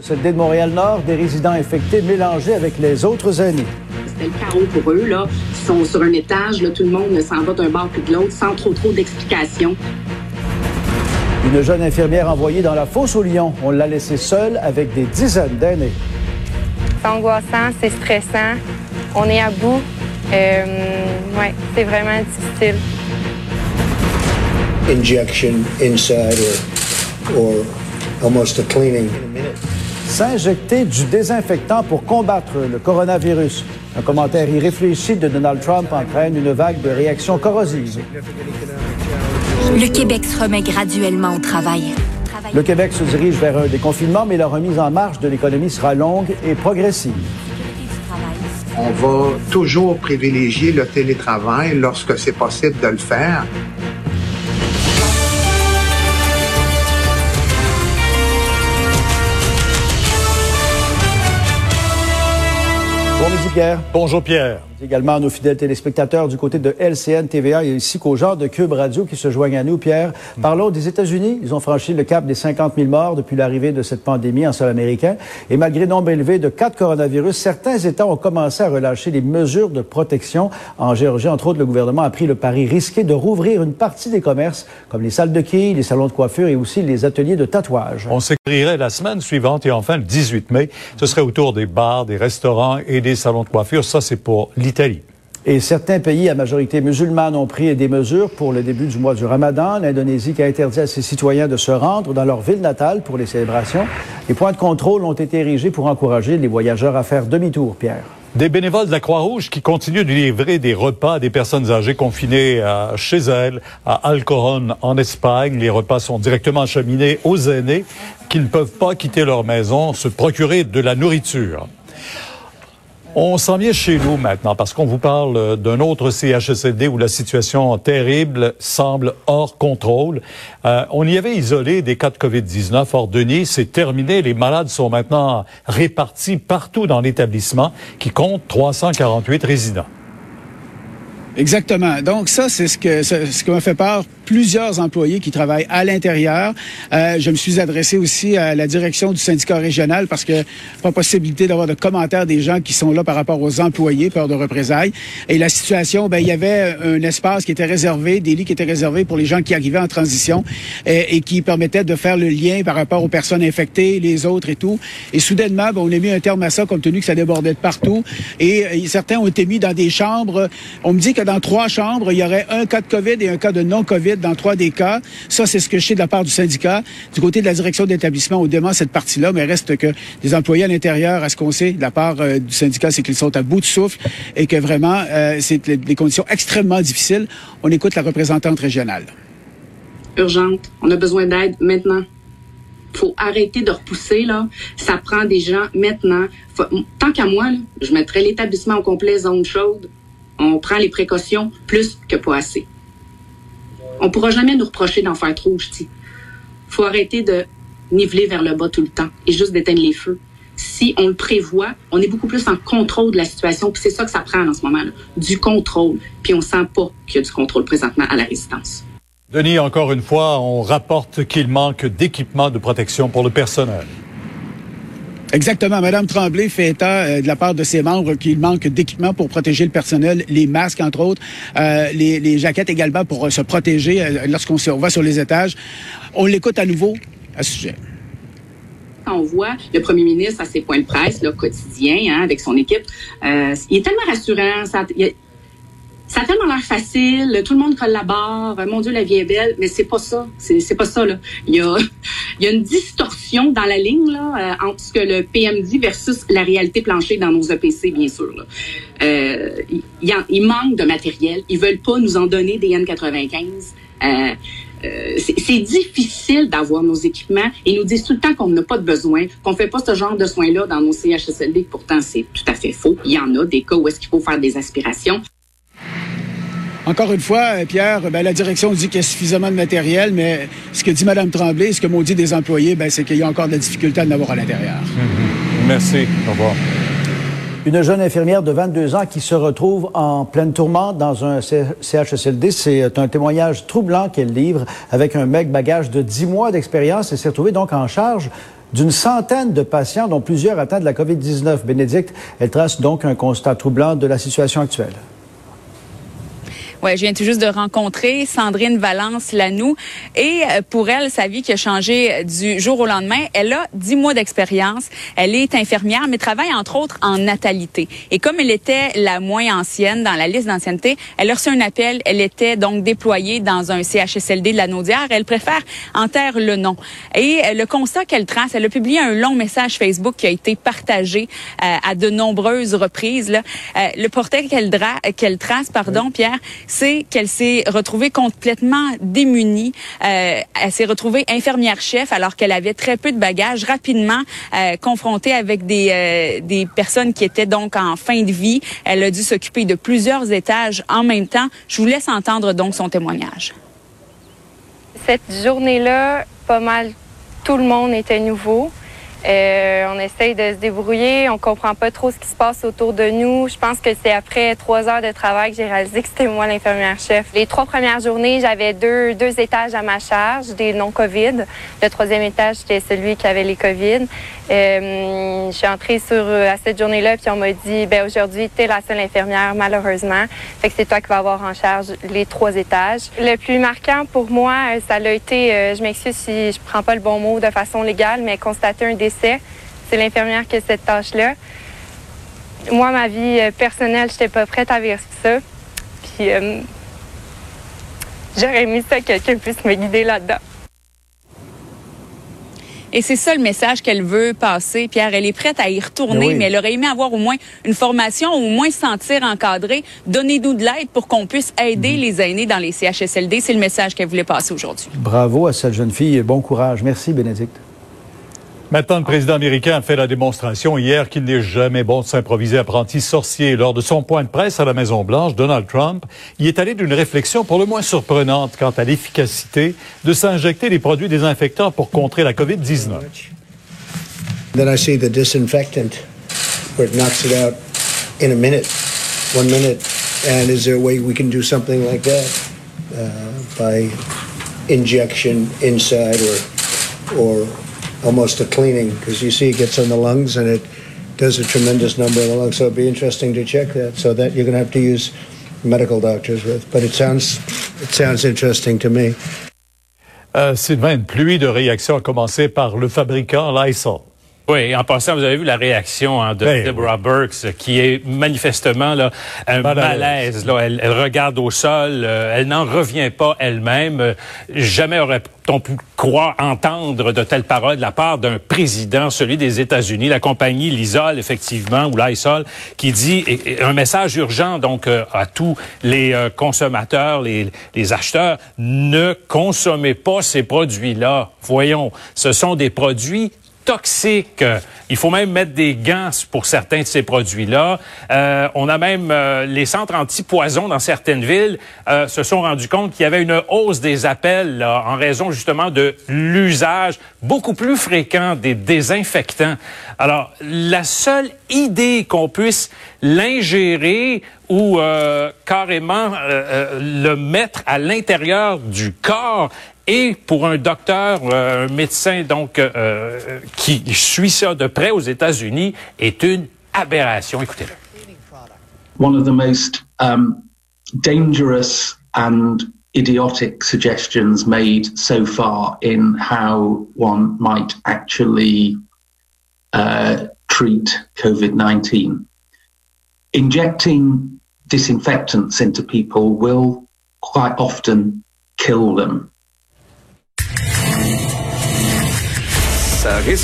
CHSLD de Montréal-Nord, des résidents infectés mélangés avec les autres aînés. C'était le chaos pour eux, là. Ils sont sur un étage, là, tout le monde s'en va d'un bord puis de l'autre sans trop trop d'explications. Une jeune infirmière envoyée dans la fosse au lion. On l'a laissée seule avec des dizaines d'aînés. C'est angoissant, c'est stressant. On est à bout. Euh, ouais, c'est vraiment difficile. Injection inside or, or almost a cleaning. S'injecter du désinfectant pour combattre le coronavirus. Un commentaire irréfléchi de Donald Trump entraîne une vague de réactions corrosives. Le Québec se remet graduellement au travail. Le Québec se dirige vers un déconfinement, mais la remise en marche de l'économie sera longue et progressive. On va toujours privilégier le télétravail lorsque c'est possible de le faire. Bon midi, Pierre. Bonjour, Pierre. Également à nos fidèles téléspectateurs du côté de LCN TVA et ainsi qu'aux gens de Cube Radio qui se joignent à nous. Pierre, parlons des États-Unis. Ils ont franchi le cap des 50 000 morts depuis l'arrivée de cette pandémie en sol américain. Et malgré nombre élevé de cas coronavirus, certains États ont commencé à relâcher les mesures de protection. En Géorgie, entre autres, le gouvernement a pris le pari risqué de rouvrir une partie des commerces, comme les salles de quilles, les salons de coiffure et aussi les ateliers de tatouage. On s'écrirait la semaine suivante et enfin le 18 mai, ce serait autour des bars, des restaurants et des salons de coiffure. Ça, c'est pour l'Italie. Et certains pays à majorité musulmane ont pris des mesures pour le début du mois du Ramadan. L'Indonésie qui a interdit à ses citoyens de se rendre dans leur ville natale pour les célébrations. Les points de contrôle ont été érigés pour encourager les voyageurs à faire demi-tour, Pierre. Des bénévoles de la Croix-Rouge qui continuent de livrer des repas à des personnes âgées confinées chez elles, à Alcoron, en Espagne. Les repas sont directement acheminés aux aînés qui ne peuvent pas quitter leur maison, se procurer de la nourriture. On s'en vient chez nous maintenant parce qu'on vous parle d'un autre CHSLD où la situation terrible semble hors contrôle. Euh, on y avait isolé des cas de COVID-19. Or, Denis, c'est terminé. Les malades sont maintenant répartis partout dans l'établissement qui compte 348 résidents. Exactement. Donc ça, c'est ce que ce, que m'a fait part plusieurs employés qui travaillent à l'intérieur. Euh, je me suis adressé aussi à la direction du syndicat régional parce que pas possibilité d'avoir de commentaires des gens qui sont là par rapport aux employés, peur de représailles. Et la situation, ben il y avait un espace qui était réservé, des lits qui étaient réservés pour les gens qui arrivaient en transition et, et qui permettaient de faire le lien par rapport aux personnes infectées, les autres et tout. Et soudainement, ben, on a mis un terme à ça compte tenu que ça débordait de partout. Et, et certains ont été mis dans des chambres. On me dit que dans trois chambres, il y aurait un cas de COVID et un cas de non-COVID dans trois des cas. Ça, c'est ce que je sais de la part du syndicat. Du côté de la direction d'établissement, on demande cette partie-là, mais reste que les employés à l'intérieur, à ce qu'on sait de la part euh, du syndicat, c'est qu'ils sont à bout de souffle et que vraiment, euh, c'est des conditions extrêmement difficiles. On écoute la représentante régionale. Urgente. On a besoin d'aide maintenant faut arrêter de repousser là. Ça prend des gens maintenant. tant qu'à moi, je mettrais l'établissement au complet zone chaude on prend les précautions plus que pas assez. On pourra jamais nous reprocher d'en faire trop, je dis. Faut arrêter de niveler vers le bas tout le temps et juste d'éteindre les feux. Si on le prévoit, on est beaucoup plus en contrôle de la situation, puis c'est ça que ça prend en ce moment, là, du contrôle. Puis on sent pas qu'il y a du contrôle présentement à la résidence. Denis, encore une fois, on rapporte qu'il manque d'équipements de protection pour le personnel. Exactement. Madame Tremblay fait état euh, de la part de ses membres qu'il manque d'équipements pour protéger le personnel, les masques entre autres, euh, les, les, jaquettes également pour euh, se protéger euh, lorsqu'on va sur les étages. On l'écoute à nouveau à ce sujet. On voit le premier ministre à ses points de presse là, quotidiens hein, avec son équipe. Euh, il est tellement rassurant. Ça a tellement l'air facile, tout le monde collabore, mon Dieu, la vie est belle, mais c'est pas ça. C'est pas ça, là. Il y a, il y a une distorsion dans la ligne, là, euh, entre ce que le PM dit versus la réalité planchée dans nos EPC, bien sûr, là. Euh, il, manque de matériel. Ils veulent pas nous en donner des N95. Euh, euh, c'est difficile d'avoir nos équipements ils nous disent tout le temps qu'on n'a pas de besoin, qu'on fait pas ce genre de soins-là dans nos CHSLD. Pourtant, c'est tout à fait faux. Il y en a des cas où est-ce qu'il faut faire des aspirations. Encore une fois, euh, Pierre, ben, la direction dit qu'il y a suffisamment de matériel, mais ce que dit Mme Tremblay, ce que m'ont dit des employés, ben, c'est qu'il y a encore de la difficulté à en avoir à l'intérieur. Mm-hmm. Merci. Au revoir. Une jeune infirmière de 22 ans qui se retrouve en pleine tourmente dans un CHSLD. C'est euh, un témoignage troublant qu'elle livre avec un mec bagage de 10 mois d'expérience et s'est retrouvée donc en charge d'une centaine de patients, dont plusieurs atteints de la COVID-19. Bénédicte, elle trace donc un constat troublant de la situation actuelle. Ouais, je viens tout juste de rencontrer Sandrine Valence Lanou et euh, pour elle, sa vie qui a changé du jour au lendemain. Elle a dix mois d'expérience. Elle est infirmière, mais travaille entre autres en natalité. Et comme elle était la moins ancienne dans la liste d'ancienneté, elle a reçu un appel. Elle était donc déployée dans un CHSLD de la Naudière. Elle préfère en taire le nom. Et euh, le constat qu'elle trace, elle a publié un long message Facebook qui a été partagé euh, à de nombreuses reprises. Là. le portrait qu'elle qu'elle trace, pardon, Pierre, c'est qu'elle s'est retrouvée complètement démunie. Euh, elle s'est retrouvée infirmière-chef alors qu'elle avait très peu de bagages, rapidement euh, confrontée avec des, euh, des personnes qui étaient donc en fin de vie. Elle a dû s'occuper de plusieurs étages en même temps. Je vous laisse entendre donc son témoignage. Cette journée-là, pas mal tout le monde était nouveau. Euh, on essaye de se débrouiller. On comprend pas trop ce qui se passe autour de nous. Je pense que c'est après trois heures de travail que j'ai réalisé que c'était moi l'infirmière-chef. Les trois premières journées, j'avais deux, deux étages à ma charge, des non-COVID. Le troisième étage, c'était celui qui avait les COVID. Euh, je suis entrée sur, à cette journée-là, puis on m'a dit, ben aujourd'hui, tu es la seule infirmière, malheureusement. Fait que c'est toi qui vas avoir en charge les trois étages. Le plus marquant pour moi, ça l'a été, euh, je m'excuse si je prends pas le bon mot de façon légale, mais constater un décès. C'est l'infirmière qui a cette tâche-là. Moi, ma vie euh, personnelle, j'étais pas prête à vivre ça. Puis, j'aurais aimé ça que quelqu'un puisse me guider là-dedans. Et c'est ça le message qu'elle veut passer, Pierre. Elle est prête à y retourner, mais, elle aurait aimé avoir au moins une formation, au moins se sentir encadrée. Donnez-nous de l'aide pour qu'on puisse aider mhm. les aînés dans les CHSLD. C'est le message qu'elle voulait passer aujourd'hui. Bravo à cette jeune fille et bon courage. Merci, Bénédicte. Maintenant, le président américain a fait la démonstration hier qu'il n'est jamais bon de s'improviser apprenti sorcier. Lors de son point de presse à la Maison-Blanche, Donald Trump y est allé d'une réflexion pour le moins surprenante quant à l'efficacité de s'injecter des produits désinfectants pour contrer la COVID-19. Then I see the disinfectant where it knocks it out in a minute, one minute. And is there a way we can do something like that uh, by injection inside or, or almost a cleaning because you see it gets in the lungs and it does a tremendous number in the lungs. So it'd be interesting to check that. So that you're going to have to use medical doctors with. But it sounds it sounds interesting to me. Euh, Sylvain, une pluie de réactions a commencé par le fabricant Lysol. Oui, en passant, vous avez vu la réaction hein, de ben Deborah Burks, qui est manifestement là, un malaise. là. Elle, elle, regarde au sol, euh, elle n'en revient pas elle-même. jamais aurait-on pu croire entendre de telles paroles de la part d'un président, celui des États-Unis, la compagnie Lysol, effectivement, ou Lysol, qui dit un message urgent donc euh, à tous les euh, consommateurs, les, les acheteurs, ne consommez pas ces produits-là. Voyons, ce sont des produits toxiques. Il faut même mettre des gants pour certains de ces produits-là. Euh, on a même euh, les centres anti-poison dans certaines villes euh, se sont rendus compte qu'il y avait une hausse des appels là, en raison justement de l'usage beaucoup plus fréquent des désinfectants. Alors, la seule idée qu'on puisse l'ingérer ou euh, carrément le mettre à l'intérieur du corps et pour un docteur, euh, un médecin donc euh, euh, qui suit ça de près aux États-Unis, est une aberration. Écoutez-le. One of the most um, dangerous and idiotic suggestions made so far in how one might actually uh, treat COVID-19. Injecting disinfectants into people will quite often kill them. Ça risque